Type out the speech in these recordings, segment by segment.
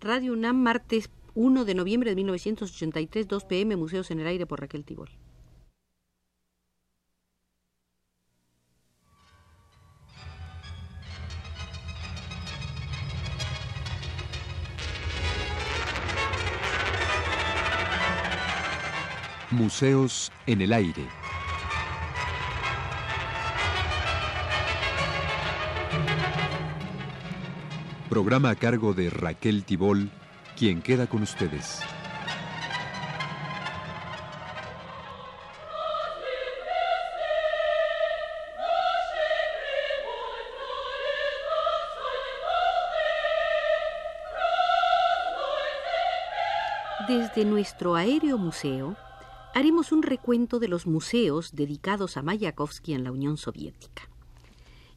Radio UNAM, martes 1 de noviembre de 1983, 2 pm, Museos en el Aire por Raquel Tibol. Museos en el Aire. Programa a cargo de Raquel Tibol, quien queda con ustedes. Desde nuestro aéreo museo haremos un recuento de los museos dedicados a Mayakovsky en la Unión Soviética.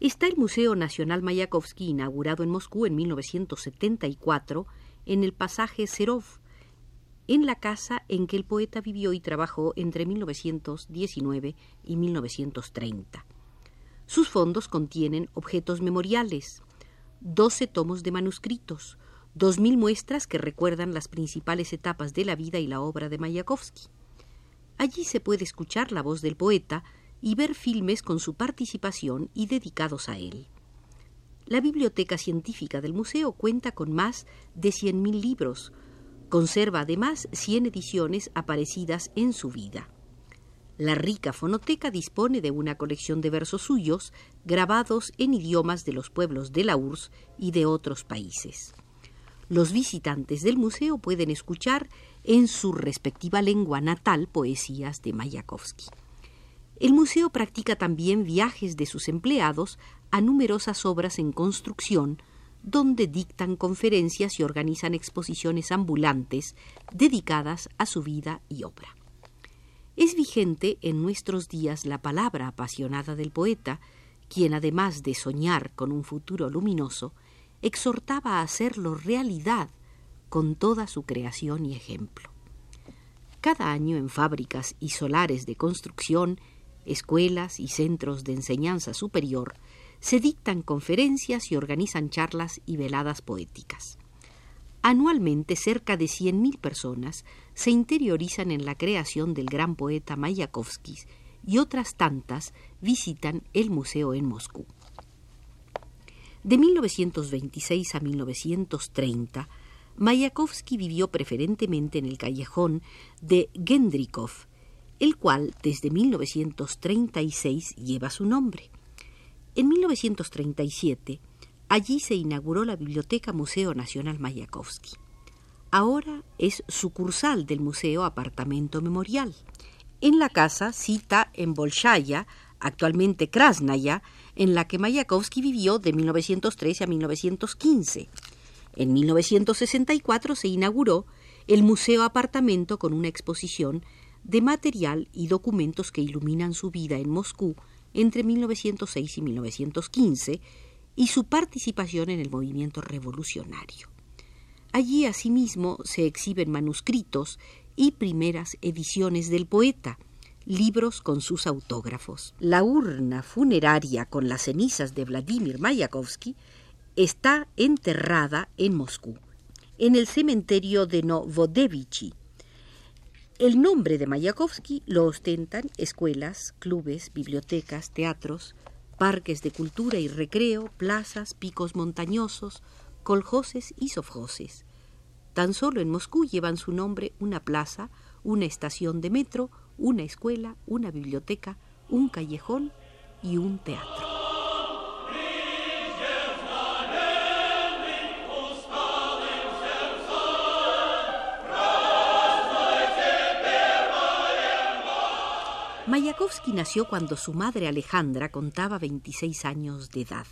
Está el Museo Nacional Mayakovsky, inaugurado en Moscú en 1974, en el pasaje Serov, en la casa en que el poeta vivió y trabajó entre 1919 y 1930. Sus fondos contienen objetos memoriales, 12 tomos de manuscritos, 2.000 muestras que recuerdan las principales etapas de la vida y la obra de Mayakovsky. Allí se puede escuchar la voz del poeta, y ver filmes con su participación y dedicados a él. La biblioteca científica del museo cuenta con más de 100.000 libros. Conserva además 100 ediciones aparecidas en su vida. La rica fonoteca dispone de una colección de versos suyos grabados en idiomas de los pueblos de la URSS y de otros países. Los visitantes del museo pueden escuchar en su respectiva lengua natal poesías de Mayakovsky. El museo practica también viajes de sus empleados a numerosas obras en construcción, donde dictan conferencias y organizan exposiciones ambulantes dedicadas a su vida y obra. Es vigente en nuestros días la palabra apasionada del poeta, quien además de soñar con un futuro luminoso, exhortaba a hacerlo realidad con toda su creación y ejemplo. Cada año en fábricas y solares de construcción escuelas y centros de enseñanza superior, se dictan conferencias y organizan charlas y veladas poéticas. Anualmente cerca de 100.000 personas se interiorizan en la creación del gran poeta Mayakovsky y otras tantas visitan el museo en Moscú. De 1926 a 1930, Mayakovsky vivió preferentemente en el callejón de Gendrikov, el cual desde 1936 lleva su nombre. En 1937, allí se inauguró la Biblioteca Museo Nacional Mayakovsky. Ahora es sucursal del Museo Apartamento Memorial. En la casa cita en Bolshaya, actualmente Krasnaya, en la que Mayakovsky vivió de 1913 a 1915. En 1964 se inauguró el Museo Apartamento con una exposición de material y documentos que iluminan su vida en Moscú entre 1906 y 1915 y su participación en el movimiento revolucionario. Allí asimismo se exhiben manuscritos y primeras ediciones del poeta, libros con sus autógrafos. La urna funeraria con las cenizas de Vladimir Mayakovsky está enterrada en Moscú, en el cementerio de Novodevichy, el nombre de Mayakovsky lo ostentan escuelas, clubes, bibliotecas, teatros, parques de cultura y recreo, plazas, picos montañosos, coljoses y sofjoses. Tan solo en Moscú llevan su nombre una plaza, una estación de metro, una escuela, una biblioteca, un callejón y un teatro. Mayakovsky nació cuando su madre Alejandra contaba 26 años de edad.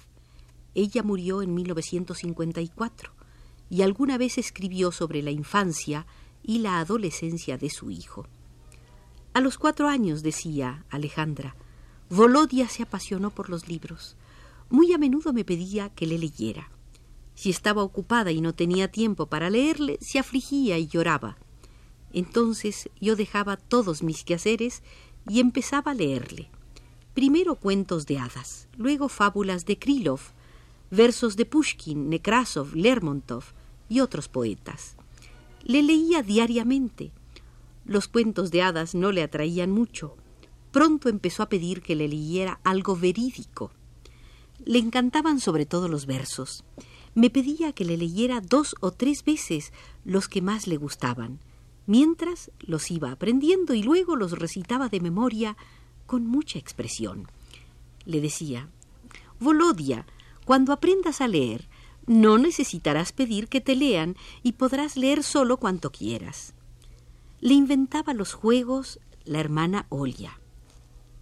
Ella murió en 1954 y alguna vez escribió sobre la infancia y la adolescencia de su hijo. A los cuatro años, decía Alejandra, Volodia se apasionó por los libros. Muy a menudo me pedía que le leyera. Si estaba ocupada y no tenía tiempo para leerle, se afligía y lloraba. Entonces yo dejaba todos mis quehaceres y empezaba a leerle. Primero cuentos de hadas, luego fábulas de Krylov, versos de Pushkin, Nekrasov, Lermontov, y otros poetas. Le leía diariamente. Los cuentos de hadas no le atraían mucho. Pronto empezó a pedir que le leyera algo verídico. Le encantaban sobre todo los versos. Me pedía que le leyera dos o tres veces los que más le gustaban, mientras los iba aprendiendo y luego los recitaba de memoria con mucha expresión. Le decía, Volodia, cuando aprendas a leer, no necesitarás pedir que te lean y podrás leer solo cuanto quieras. Le inventaba los juegos la hermana Olia.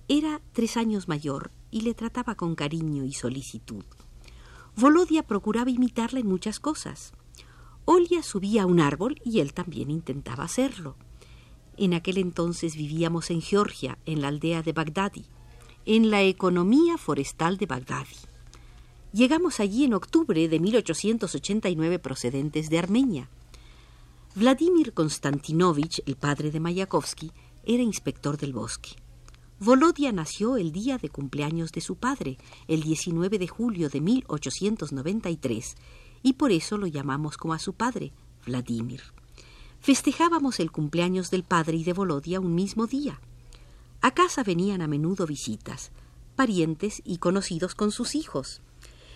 Era tres años mayor y le trataba con cariño y solicitud. Volodia procuraba imitarla en muchas cosas. Olia subía a un árbol y él también intentaba hacerlo. En aquel entonces vivíamos en Georgia, en la aldea de Bagdadi, en la economía forestal de Bagdadi. Llegamos allí en octubre de 1889 procedentes de Armenia. Vladimir Konstantinovich, el padre de Mayakovsky, era inspector del bosque. Volodia nació el día de cumpleaños de su padre, el 19 de julio de 1893, y por eso lo llamamos como a su padre, Vladimir. Festejábamos el cumpleaños del padre y de Volodia un mismo día. A casa venían a menudo visitas, parientes y conocidos con sus hijos.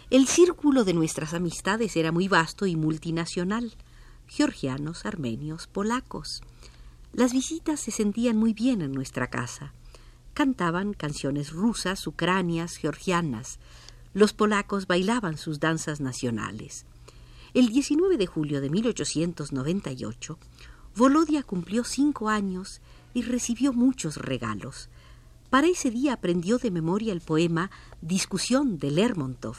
El círculo de nuestras amistades era muy vasto y multinacional, georgianos, armenios, polacos. Las visitas se sentían muy bien en nuestra casa. Cantaban canciones rusas, ucranias, georgianas. Los polacos bailaban sus danzas nacionales. El 19 de julio de 1898, Volodia cumplió cinco años y recibió muchos regalos. Para ese día aprendió de memoria el poema Discusión de Lermontov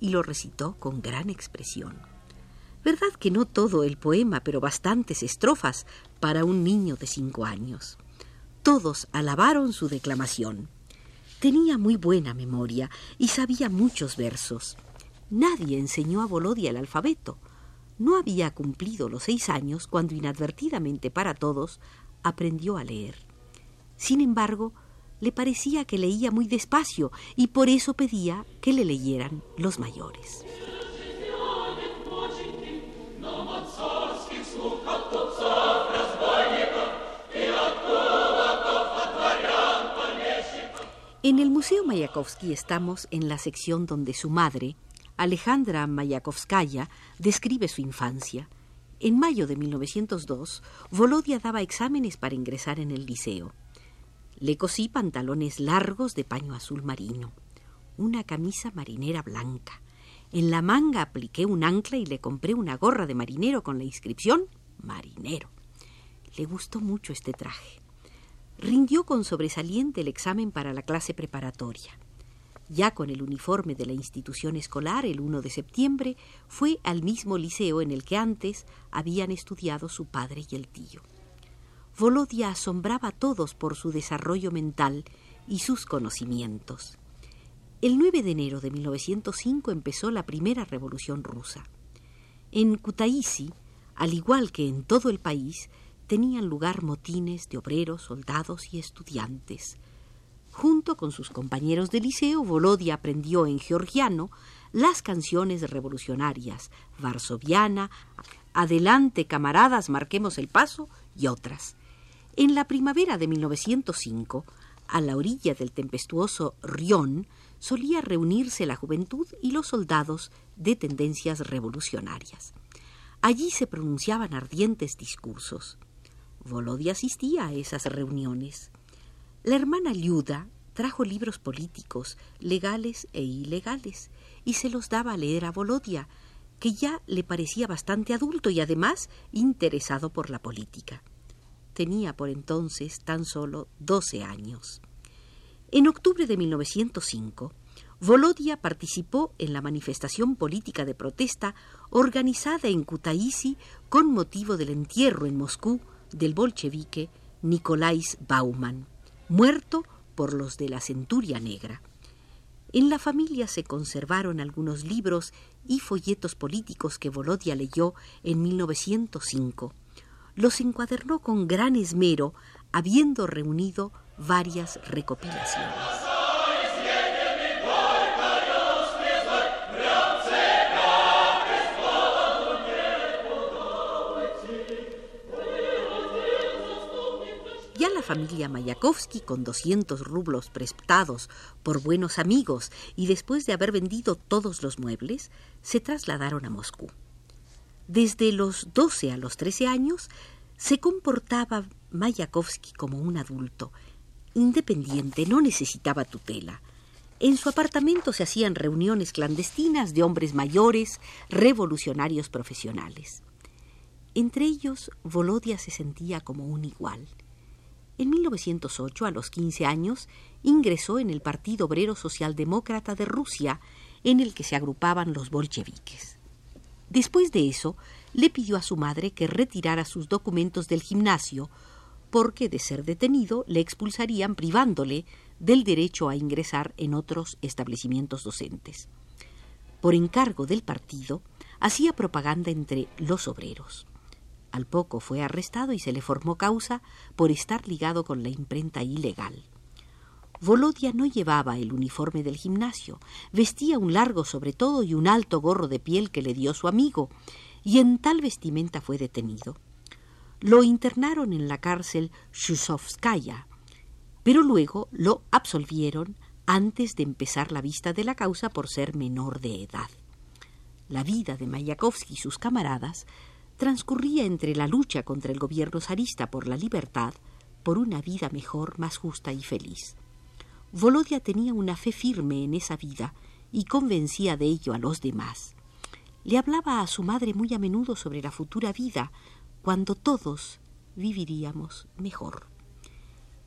y lo recitó con gran expresión. Verdad que no todo el poema, pero bastantes estrofas para un niño de cinco años. Todos alabaron su declamación. Tenía muy buena memoria y sabía muchos versos. Nadie enseñó a Volodia el alfabeto. No había cumplido los seis años cuando inadvertidamente para todos aprendió a leer. Sin embargo, le parecía que leía muy despacio y por eso pedía que le leyeran los mayores. En el Museo Mayakovsky estamos en la sección donde su madre, Alejandra Mayakovskaya describe su infancia. En mayo de 1902, Volodia daba exámenes para ingresar en el liceo. Le cosí pantalones largos de paño azul marino, una camisa marinera blanca. En la manga apliqué un ancla y le compré una gorra de marinero con la inscripción Marinero. Le gustó mucho este traje. Rindió con sobresaliente el examen para la clase preparatoria ya con el uniforme de la institución escolar el 1 de septiembre, fue al mismo liceo en el que antes habían estudiado su padre y el tío. Volodia asombraba a todos por su desarrollo mental y sus conocimientos. El 9 de enero de 1905 empezó la primera revolución rusa. En Kutaisi, al igual que en todo el país, tenían lugar motines de obreros, soldados y estudiantes, Junto con sus compañeros de liceo, Volodia aprendió en georgiano las canciones revolucionarias, Varsoviana, Adelante, camaradas, marquemos el paso y otras. En la primavera de 1905, a la orilla del tempestuoso Rión, solía reunirse la juventud y los soldados de tendencias revolucionarias. Allí se pronunciaban ardientes discursos. Volodia asistía a esas reuniones. La hermana Liuda trajo libros políticos, legales e ilegales, y se los daba a leer a Volodia, que ya le parecía bastante adulto y además interesado por la política. Tenía por entonces tan solo doce años. En octubre de 1905, Volodia participó en la manifestación política de protesta organizada en Kutaisi con motivo del entierro en Moscú del bolchevique Nikolais Bauman muerto por los de la centuria negra. En la familia se conservaron algunos libros y folletos políticos que Volodia leyó en 1905. Los encuadernó con gran esmero, habiendo reunido varias recopilaciones. Familia Mayakovsky, con 200 rublos prestados por buenos amigos y después de haber vendido todos los muebles, se trasladaron a Moscú. Desde los 12 a los 13 años se comportaba Mayakovsky como un adulto, independiente, no necesitaba tutela. En su apartamento se hacían reuniones clandestinas de hombres mayores, revolucionarios profesionales. Entre ellos, Volodia se sentía como un igual. En 1908, a los 15 años, ingresó en el Partido Obrero Socialdemócrata de Rusia, en el que se agrupaban los bolcheviques. Después de eso, le pidió a su madre que retirara sus documentos del gimnasio, porque de ser detenido le expulsarían privándole del derecho a ingresar en otros establecimientos docentes. Por encargo del partido, hacía propaganda entre los obreros. Al poco fue arrestado y se le formó causa por estar ligado con la imprenta ilegal. Volodia no llevaba el uniforme del gimnasio, vestía un largo sobre todo y un alto gorro de piel que le dio su amigo, y en tal vestimenta fue detenido. Lo internaron en la cárcel Shusovskaya, pero luego lo absolvieron antes de empezar la vista de la causa por ser menor de edad. La vida de Mayakovsky y sus camaradas transcurría entre la lucha contra el gobierno zarista por la libertad, por una vida mejor, más justa y feliz. Volodia tenía una fe firme en esa vida y convencía de ello a los demás. Le hablaba a su madre muy a menudo sobre la futura vida, cuando todos viviríamos mejor.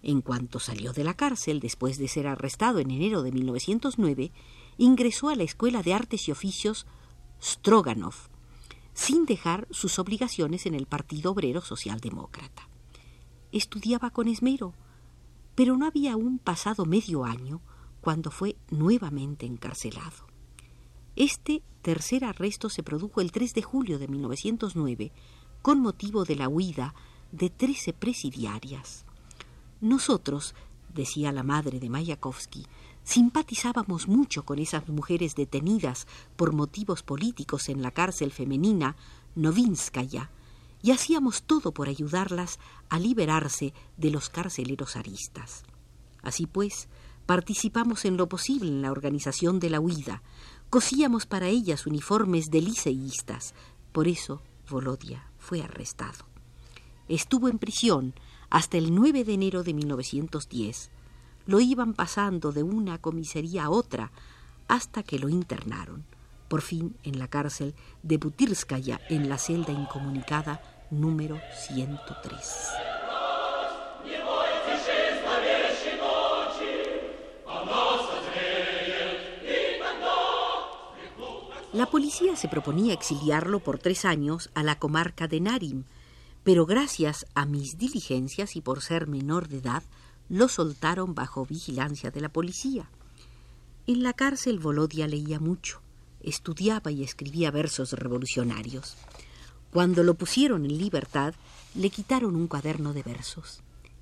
En cuanto salió de la cárcel, después de ser arrestado en enero de 1909, ingresó a la Escuela de Artes y Oficios Stroganov, sin dejar sus obligaciones en el Partido Obrero Socialdemócrata. Estudiaba con esmero, pero no había aún pasado medio año cuando fue nuevamente encarcelado. Este tercer arresto se produjo el 3 de julio de 1909 con motivo de la huida de trece presidiarias. Nosotros, decía la madre de Mayakovsky, simpatizábamos mucho con esas mujeres detenidas por motivos políticos en la cárcel femenina Novinskaya y hacíamos todo por ayudarlas a liberarse de los carceleros aristas. Así pues, participamos en lo posible en la organización de la huida, cosíamos para ellas uniformes de liceístas. Por eso Volodia fue arrestado. Estuvo en prisión hasta el 9 de enero de 1910 lo iban pasando de una comisaría a otra hasta que lo internaron, por fin en la cárcel de Butirskaya, en la celda incomunicada número 103. La policía se proponía exiliarlo por tres años a la comarca de Narim, pero gracias a mis diligencias y por ser menor de edad, lo soltaron bajo vigilancia de la policía. En la cárcel Volodia leía mucho, estudiaba y escribía versos revolucionarios. Cuando lo pusieron en libertad, le quitaron un cuaderno de versos.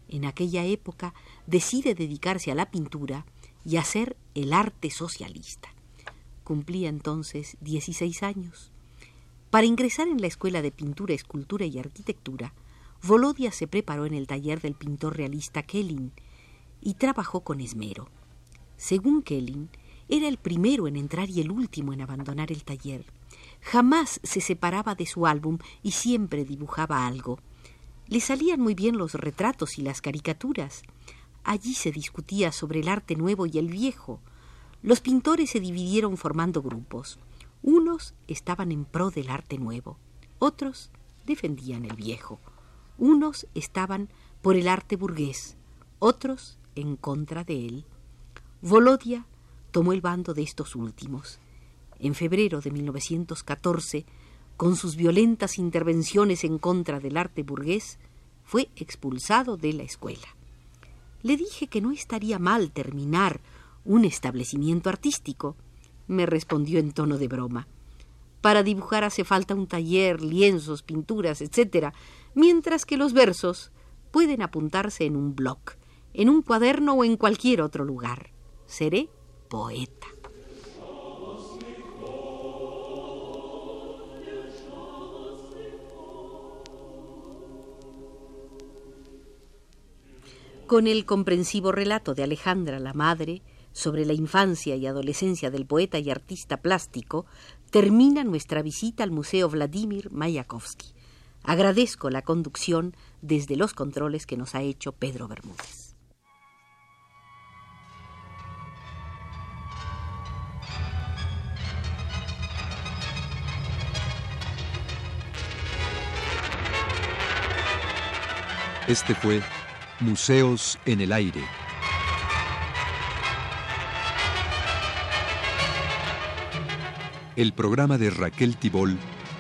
En aquella época decide dedicarse a la pintura y hacer el arte socialista. Cumplía entonces 16 años. Para ingresar en la Escuela de Pintura, Escultura y Arquitectura, Volodia se preparó en el taller del pintor realista Kellin y trabajó con esmero. Según Kellin, era el primero en entrar y el último en abandonar el taller. Jamás se separaba de su álbum y siempre dibujaba algo. Le salían muy bien los retratos y las caricaturas. Allí se discutía sobre el arte nuevo y el viejo. Los pintores se dividieron formando grupos. Unos estaban en pro del arte nuevo, otros defendían el viejo. Unos estaban por el arte burgués, otros en contra de él. Volodia tomó el bando de estos últimos. En febrero de 1914, con sus violentas intervenciones en contra del arte burgués, fue expulsado de la escuela. Le dije que no estaría mal terminar un establecimiento artístico. Me respondió en tono de broma. Para dibujar hace falta un taller, lienzos, pinturas, etc., mientras que los versos pueden apuntarse en un blog, en un cuaderno o en cualquier otro lugar. Seré poeta. Con el comprensivo relato de Alejandra, la madre, sobre la infancia y adolescencia del poeta y artista plástico, termina nuestra visita al Museo Vladimir Mayakovsky. Agradezco la conducción desde los controles que nos ha hecho Pedro Bermúdez. Este fue Museos en el Aire. El programa de Raquel Tibol